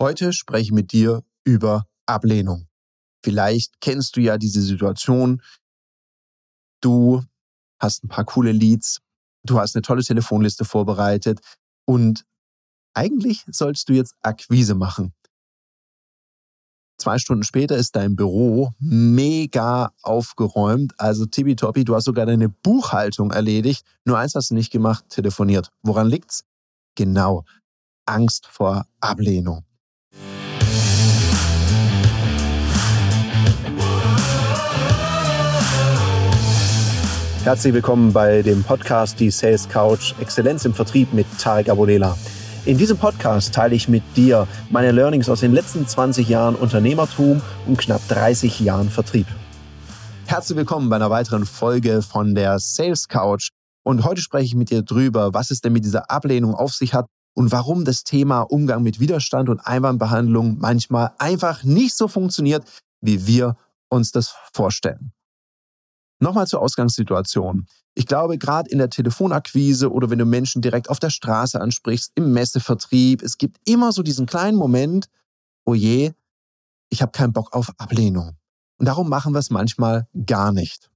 Heute spreche ich mit dir über Ablehnung. Vielleicht kennst du ja diese Situation. Du hast ein paar coole Leads, du hast eine tolle Telefonliste vorbereitet und eigentlich sollst du jetzt Akquise machen. Zwei Stunden später ist dein Büro mega aufgeräumt. Also tippitoppi, du hast sogar deine Buchhaltung erledigt. Nur eins hast du nicht gemacht, telefoniert. Woran liegt's? Genau, Angst vor Ablehnung. Herzlich willkommen bei dem Podcast Die Sales Couch Exzellenz im Vertrieb mit Tarek Abodela. In diesem Podcast teile ich mit dir meine Learnings aus den letzten 20 Jahren Unternehmertum und knapp 30 Jahren Vertrieb. Herzlich willkommen bei einer weiteren Folge von der Sales Couch. Und heute spreche ich mit dir drüber, was es denn mit dieser Ablehnung auf sich hat und warum das Thema Umgang mit Widerstand und Einwandbehandlung manchmal einfach nicht so funktioniert, wie wir uns das vorstellen. Nochmal zur Ausgangssituation. Ich glaube, gerade in der Telefonakquise oder wenn du Menschen direkt auf der Straße ansprichst, im Messevertrieb, es gibt immer so diesen kleinen Moment, oh je, ich habe keinen Bock auf Ablehnung. Und darum machen wir es manchmal gar nicht.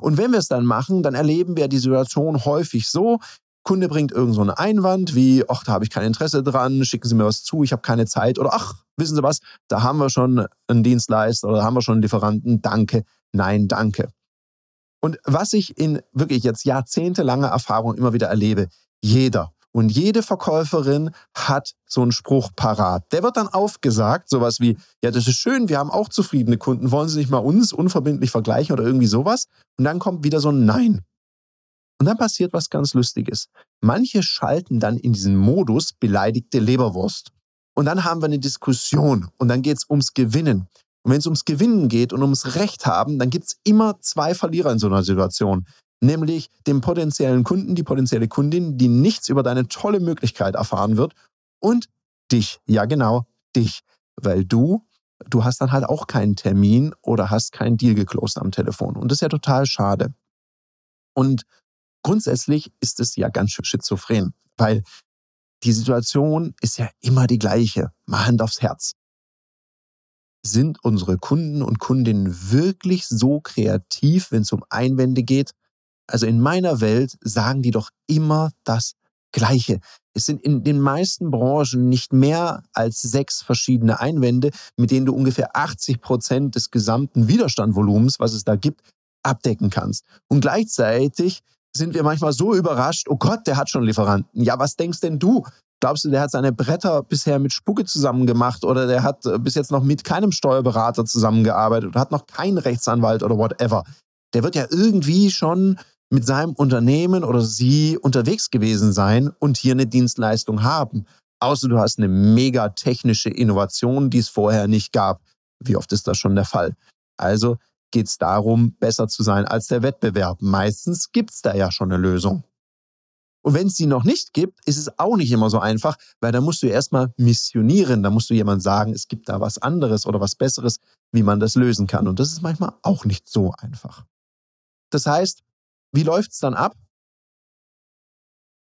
Und wenn wir es dann machen, dann erleben wir die Situation häufig so, Kunde bringt irgend so einen Einwand wie, ach, da habe ich kein Interesse dran, schicken Sie mir was zu, ich habe keine Zeit oder ach, wissen Sie was, da haben wir schon einen Dienstleister oder da haben wir schon einen Lieferanten, danke, nein, danke. Und was ich in wirklich jetzt jahrzehntelanger Erfahrung immer wieder erlebe, jeder und jede Verkäuferin hat so einen Spruch parat. Der wird dann aufgesagt, sowas wie, ja, das ist schön, wir haben auch zufriedene Kunden, wollen Sie nicht mal uns unverbindlich vergleichen oder irgendwie sowas? Und dann kommt wieder so ein Nein. Und dann passiert was ganz Lustiges. Manche schalten dann in diesen Modus beleidigte Leberwurst. Und dann haben wir eine Diskussion und dann geht es ums Gewinnen. Und wenn es ums Gewinnen geht und ums Recht haben, dann gibt es immer zwei Verlierer in so einer Situation. Nämlich den potenziellen Kunden, die potenzielle Kundin, die nichts über deine tolle Möglichkeit erfahren wird und dich. Ja, genau, dich. Weil du, du hast dann halt auch keinen Termin oder hast keinen Deal geclosed am Telefon. Und das ist ja total schade. Und grundsätzlich ist es ja ganz schön schizophren, weil die Situation ist ja immer die gleiche. Mal Hand aufs Herz sind unsere Kunden und Kundinnen wirklich so kreativ, wenn es um Einwände geht? Also in meiner Welt sagen die doch immer das Gleiche. Es sind in den meisten Branchen nicht mehr als sechs verschiedene Einwände, mit denen du ungefähr 80 Prozent des gesamten Widerstandvolumens, was es da gibt, abdecken kannst. Und gleichzeitig sind wir manchmal so überrascht, oh Gott, der hat schon Lieferanten. Ja, was denkst denn du? Glaubst du, der hat seine Bretter bisher mit Spucke zusammen gemacht oder der hat äh, bis jetzt noch mit keinem Steuerberater zusammengearbeitet oder hat noch keinen Rechtsanwalt oder whatever? Der wird ja irgendwie schon mit seinem Unternehmen oder sie unterwegs gewesen sein und hier eine Dienstleistung haben. Außer du hast eine mega technische Innovation, die es vorher nicht gab. Wie oft ist das schon der Fall? Also geht es darum, besser zu sein als der Wettbewerb. Meistens gibt es da ja schon eine Lösung. Und wenn es sie noch nicht gibt, ist es auch nicht immer so einfach, weil da musst du erstmal missionieren, da musst du jemand sagen, es gibt da was anderes oder was Besseres, wie man das lösen kann. Und das ist manchmal auch nicht so einfach. Das heißt, wie läuft es dann ab?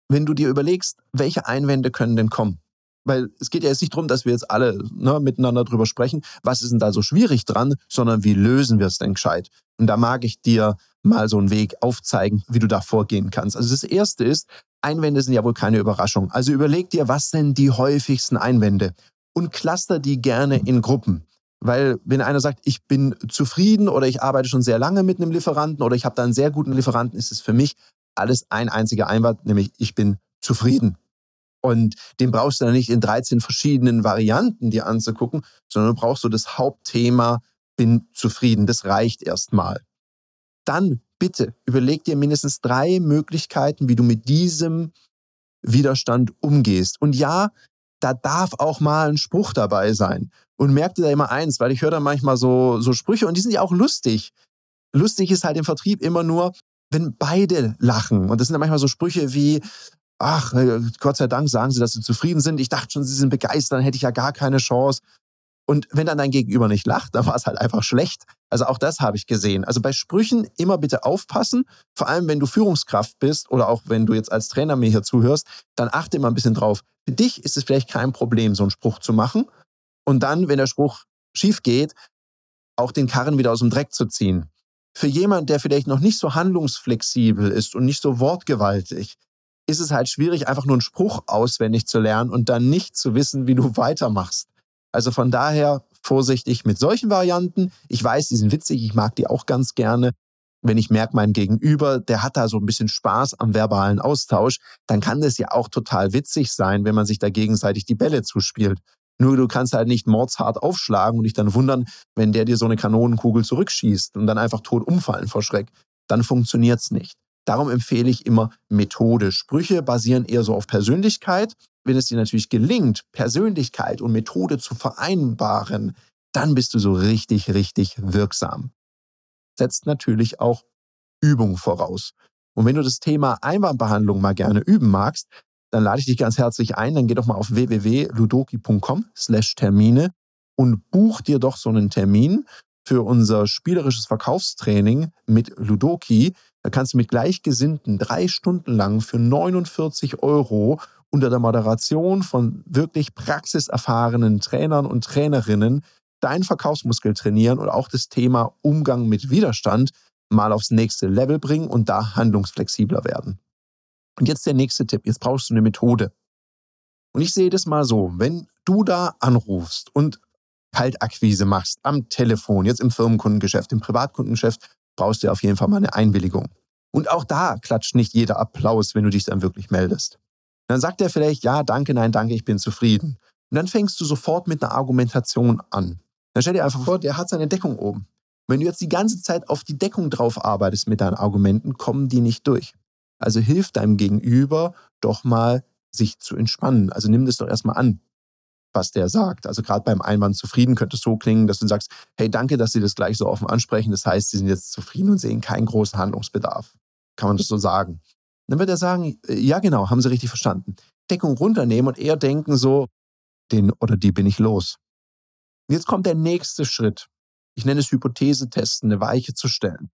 Wenn du dir überlegst, welche Einwände können denn kommen? Weil es geht ja jetzt nicht darum, dass wir jetzt alle ne, miteinander drüber sprechen, was ist denn da so schwierig dran, sondern wie lösen wir es denn gescheit? Und da mag ich dir mal so einen Weg aufzeigen, wie du da vorgehen kannst. Also das erste ist, Einwände sind ja wohl keine Überraschung. Also überleg dir, was sind die häufigsten Einwände und cluster die gerne in Gruppen. Weil wenn einer sagt, ich bin zufrieden oder ich arbeite schon sehr lange mit einem Lieferanten oder ich habe da einen sehr guten Lieferanten, ist es für mich alles ein einziger Einwand, nämlich ich bin zufrieden. Und den brauchst du dann nicht in 13 verschiedenen Varianten dir anzugucken, sondern du brauchst so das Hauptthema, bin zufrieden. Das reicht erstmal. Dann bitte überleg dir mindestens drei Möglichkeiten, wie du mit diesem Widerstand umgehst. Und ja, da darf auch mal ein Spruch dabei sein. Und merk dir da immer eins, weil ich höre da manchmal so, so Sprüche und die sind ja auch lustig. Lustig ist halt im Vertrieb immer nur, wenn beide lachen. Und das sind ja manchmal so Sprüche wie, ach, äh, Gott sei Dank sagen sie, dass sie zufrieden sind. Ich dachte schon, sie sind begeistert, dann hätte ich ja gar keine Chance. Und wenn dann dein Gegenüber nicht lacht, dann war es halt einfach schlecht. Also auch das habe ich gesehen. Also bei Sprüchen immer bitte aufpassen. Vor allem, wenn du Führungskraft bist oder auch wenn du jetzt als Trainer mir hier zuhörst, dann achte immer ein bisschen drauf. Für dich ist es vielleicht kein Problem, so einen Spruch zu machen. Und dann, wenn der Spruch schief geht, auch den Karren wieder aus dem Dreck zu ziehen. Für jemand, der vielleicht noch nicht so handlungsflexibel ist und nicht so wortgewaltig, ist es halt schwierig, einfach nur einen Spruch auswendig zu lernen und dann nicht zu wissen, wie du weitermachst. Also von daher vorsichtig mit solchen Varianten. Ich weiß, die sind witzig, ich mag die auch ganz gerne. Wenn ich merke, mein Gegenüber, der hat da so ein bisschen Spaß am verbalen Austausch, dann kann das ja auch total witzig sein, wenn man sich da gegenseitig die Bälle zuspielt. Nur du kannst halt nicht mordshart aufschlagen und dich dann wundern, wenn der dir so eine Kanonenkugel zurückschießt und dann einfach tot umfallen vor Schreck. Dann funktioniert's nicht. Darum empfehle ich immer Methode. Sprüche basieren eher so auf Persönlichkeit. Wenn es dir natürlich gelingt, Persönlichkeit und Methode zu vereinbaren, dann bist du so richtig, richtig wirksam. Setzt natürlich auch Übung voraus. Und wenn du das Thema Einwandbehandlung mal gerne üben magst, dann lade ich dich ganz herzlich ein. Dann geh doch mal auf www.ludoki.com slash Termine und buch dir doch so einen Termin für unser spielerisches Verkaufstraining mit Ludoki. Da kannst du mit Gleichgesinnten drei Stunden lang für 49 Euro unter der Moderation von wirklich praxiserfahrenen Trainern und Trainerinnen deinen Verkaufsmuskel trainieren und auch das Thema Umgang mit Widerstand mal aufs nächste Level bringen und da handlungsflexibler werden. Und jetzt der nächste Tipp. Jetzt brauchst du eine Methode. Und ich sehe das mal so, wenn du da anrufst und Kaltakquise machst am Telefon, jetzt im Firmenkundengeschäft, im Privatkundengeschäft, brauchst du auf jeden Fall mal eine Einwilligung. Und auch da klatscht nicht jeder Applaus, wenn du dich dann wirklich meldest. Dann sagt er vielleicht, ja, danke, nein, danke, ich bin zufrieden. Und dann fängst du sofort mit einer Argumentation an. Dann stell dir einfach vor, der hat seine Deckung oben. Wenn du jetzt die ganze Zeit auf die Deckung drauf arbeitest mit deinen Argumenten, kommen die nicht durch. Also hilf deinem Gegenüber doch mal, sich zu entspannen. Also nimm das doch erstmal an, was der sagt. Also gerade beim Einwand zufrieden könnte es so klingen, dass du sagst, hey, danke, dass Sie das gleich so offen ansprechen. Das heißt, Sie sind jetzt zufrieden und sehen keinen großen Handlungsbedarf. Kann man das so sagen? Dann wird er sagen, äh, ja genau, haben Sie richtig verstanden. Deckung runternehmen und eher denken so, den oder die bin ich los. Jetzt kommt der nächste Schritt. Ich nenne es Hypothese testen, eine Weiche zu stellen.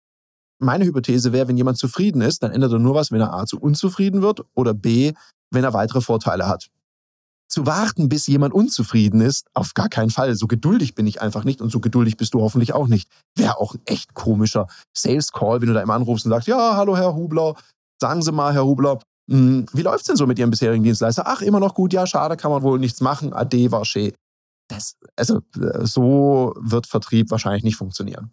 Meine Hypothese wäre, wenn jemand zufrieden ist, dann ändert er nur was, wenn er A zu unzufrieden wird oder B, wenn er weitere Vorteile hat. Zu warten, bis jemand unzufrieden ist, auf gar keinen Fall. So geduldig bin ich einfach nicht und so geduldig bist du hoffentlich auch nicht. Wäre auch ein echt komischer Sales Call, wenn du da immer anrufst und sagst, ja, hallo Herr Hubler, sagen Sie mal, Herr Hubler, hm, wie läuft's denn so mit Ihrem bisherigen Dienstleister? Ach, immer noch gut, ja, schade, kann man wohl nichts machen. Ade, war. Das, also, äh, so wird Vertrieb wahrscheinlich nicht funktionieren.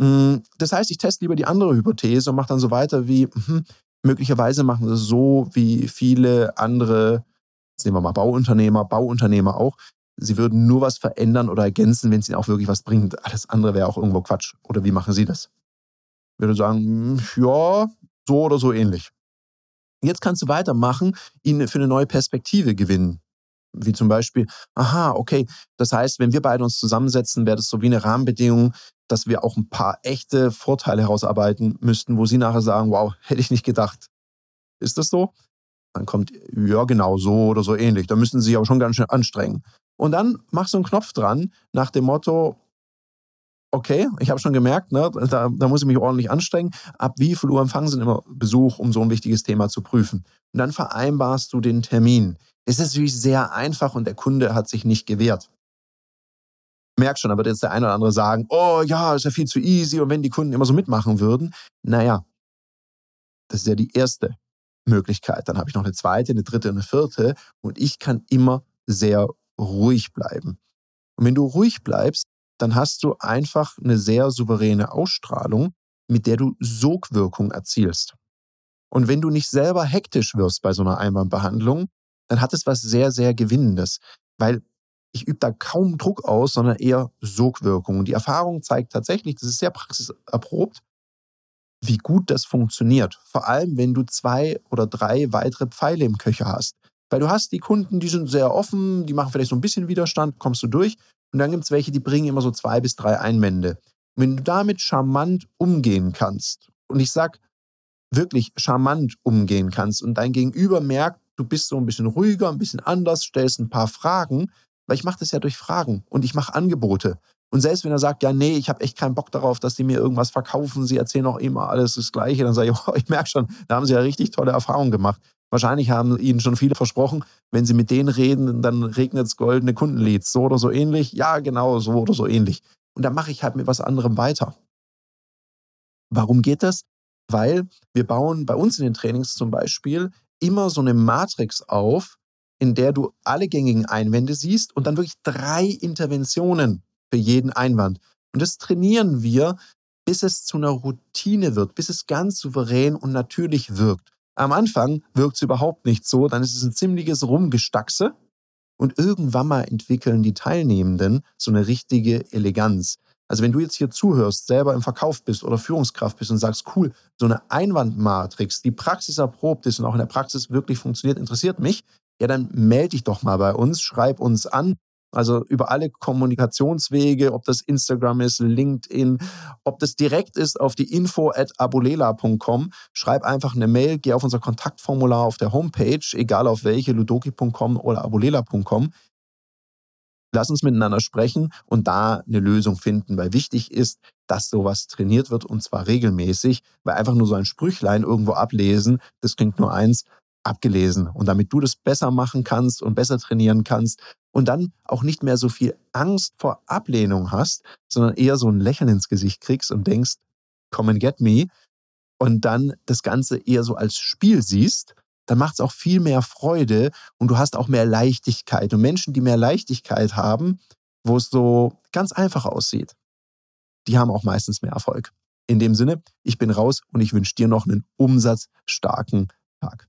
Hm, das heißt, ich teste lieber die andere Hypothese und mache dann so weiter wie, hm, möglicherweise machen sie es so wie viele andere, jetzt nehmen wir mal Bauunternehmer, Bauunternehmer auch, sie würden nur was verändern oder ergänzen, wenn es ihnen auch wirklich was bringt. Alles andere wäre auch irgendwo Quatsch. Oder wie machen sie das? Ich würde sagen, ja, so oder so ähnlich. Jetzt kannst du weitermachen, ihn für eine neue Perspektive gewinnen. Wie zum Beispiel, aha, okay, das heißt, wenn wir beide uns zusammensetzen, wäre das so wie eine Rahmenbedingung, dass wir auch ein paar echte Vorteile herausarbeiten müssten, wo sie nachher sagen, wow, hätte ich nicht gedacht. Ist das so? Dann kommt, ja, genau, so oder so ähnlich. Da müssen sie sich aber schon ganz schön anstrengen. Und dann machst du einen Knopf dran nach dem Motto, okay, ich habe schon gemerkt, ne, da, da, muss ich mich ordentlich anstrengen. Ab wie viel Uhr empfangen Sie immer Besuch, um so ein wichtiges Thema zu prüfen? Und dann vereinbarst du den Termin. Es ist natürlich sehr einfach und der Kunde hat sich nicht gewehrt. Merk schon, aber jetzt der eine oder andere sagen, oh ja, ist ja viel zu easy und wenn die Kunden immer so mitmachen würden, naja, das ist ja die erste Möglichkeit. Dann habe ich noch eine zweite, eine dritte, eine vierte und ich kann immer sehr ruhig bleiben. Und wenn du ruhig bleibst, dann hast du einfach eine sehr souveräne Ausstrahlung, mit der du Sogwirkung erzielst. Und wenn du nicht selber hektisch wirst bei so einer Einwandbehandlung, dann hat es was sehr, sehr Gewinnendes, weil ich übe da kaum Druck aus, sondern eher Sogwirkung. Und die Erfahrung zeigt tatsächlich, das ist sehr praxiserprobt, wie gut das funktioniert. Vor allem, wenn du zwei oder drei weitere Pfeile im Köcher hast. Weil du hast die Kunden, die sind sehr offen, die machen vielleicht so ein bisschen Widerstand, kommst du durch. Und dann gibt es welche, die bringen immer so zwei bis drei Einwände. wenn du damit charmant umgehen kannst, und ich sag wirklich charmant umgehen kannst und dein Gegenüber merkt, du bist so ein bisschen ruhiger, ein bisschen anders, stellst ein paar Fragen, weil ich mache das ja durch Fragen und ich mache Angebote. Und selbst wenn er sagt, ja, nee, ich habe echt keinen Bock darauf, dass die mir irgendwas verkaufen, sie erzählen auch immer alles das Gleiche, dann sage ich, oh, ich merke schon, da haben sie ja richtig tolle Erfahrungen gemacht. Wahrscheinlich haben Ihnen schon viele versprochen, wenn Sie mit denen reden, dann regnet es goldene Kundenleads. So oder so ähnlich. Ja, genau, so oder so ähnlich. Und dann mache ich halt mit was anderem weiter. Warum geht das? Weil wir bauen bei uns in den Trainings zum Beispiel immer so eine Matrix auf, in der du alle gängigen Einwände siehst und dann wirklich drei Interventionen für jeden Einwand. Und das trainieren wir, bis es zu einer Routine wird, bis es ganz souverän und natürlich wirkt. Am Anfang wirkt es überhaupt nicht so, dann ist es ein ziemliches Rumgestackse und irgendwann mal entwickeln die Teilnehmenden so eine richtige Eleganz. Also wenn du jetzt hier zuhörst, selber im Verkauf bist oder Führungskraft bist und sagst, cool, so eine Einwandmatrix, die Praxis erprobt ist und auch in der Praxis wirklich funktioniert, interessiert mich, ja, dann melde dich doch mal bei uns, schreib uns an. Also über alle Kommunikationswege, ob das Instagram ist, LinkedIn, ob das direkt ist auf die info at abulela.com. Schreib einfach eine Mail, geh auf unser Kontaktformular auf der Homepage, egal auf welche, ludoki.com oder abulela.com. Lass uns miteinander sprechen und da eine Lösung finden, weil wichtig ist, dass sowas trainiert wird und zwar regelmäßig, weil einfach nur so ein Sprüchlein irgendwo ablesen, das klingt nur eins, abgelesen. Und damit du das besser machen kannst und besser trainieren kannst und dann auch nicht mehr so viel Angst vor Ablehnung hast, sondern eher so ein Lächeln ins Gesicht kriegst und denkst, come and get me, und dann das Ganze eher so als Spiel siehst dann macht es auch viel mehr Freude und du hast auch mehr Leichtigkeit. Und Menschen, die mehr Leichtigkeit haben, wo es so ganz einfach aussieht, die haben auch meistens mehr Erfolg. In dem Sinne, ich bin raus und ich wünsche dir noch einen umsatzstarken Tag.